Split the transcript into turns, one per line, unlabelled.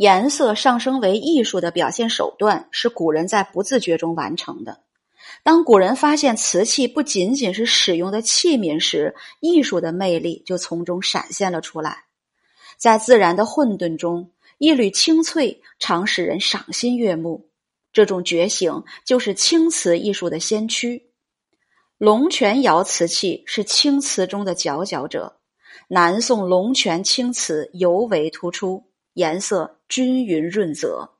颜色上升为艺术的表现手段，是古人在不自觉中完成的。当古人发现瓷器不仅仅是使用的器皿时，艺术的魅力就从中闪现了出来。在自然的混沌中，一缕青翠常使人赏心悦目。这种觉醒就是青瓷艺术的先驱。龙泉窑瓷器是青瓷中的佼佼者，南宋龙泉青瓷尤为突出，颜色均匀润泽。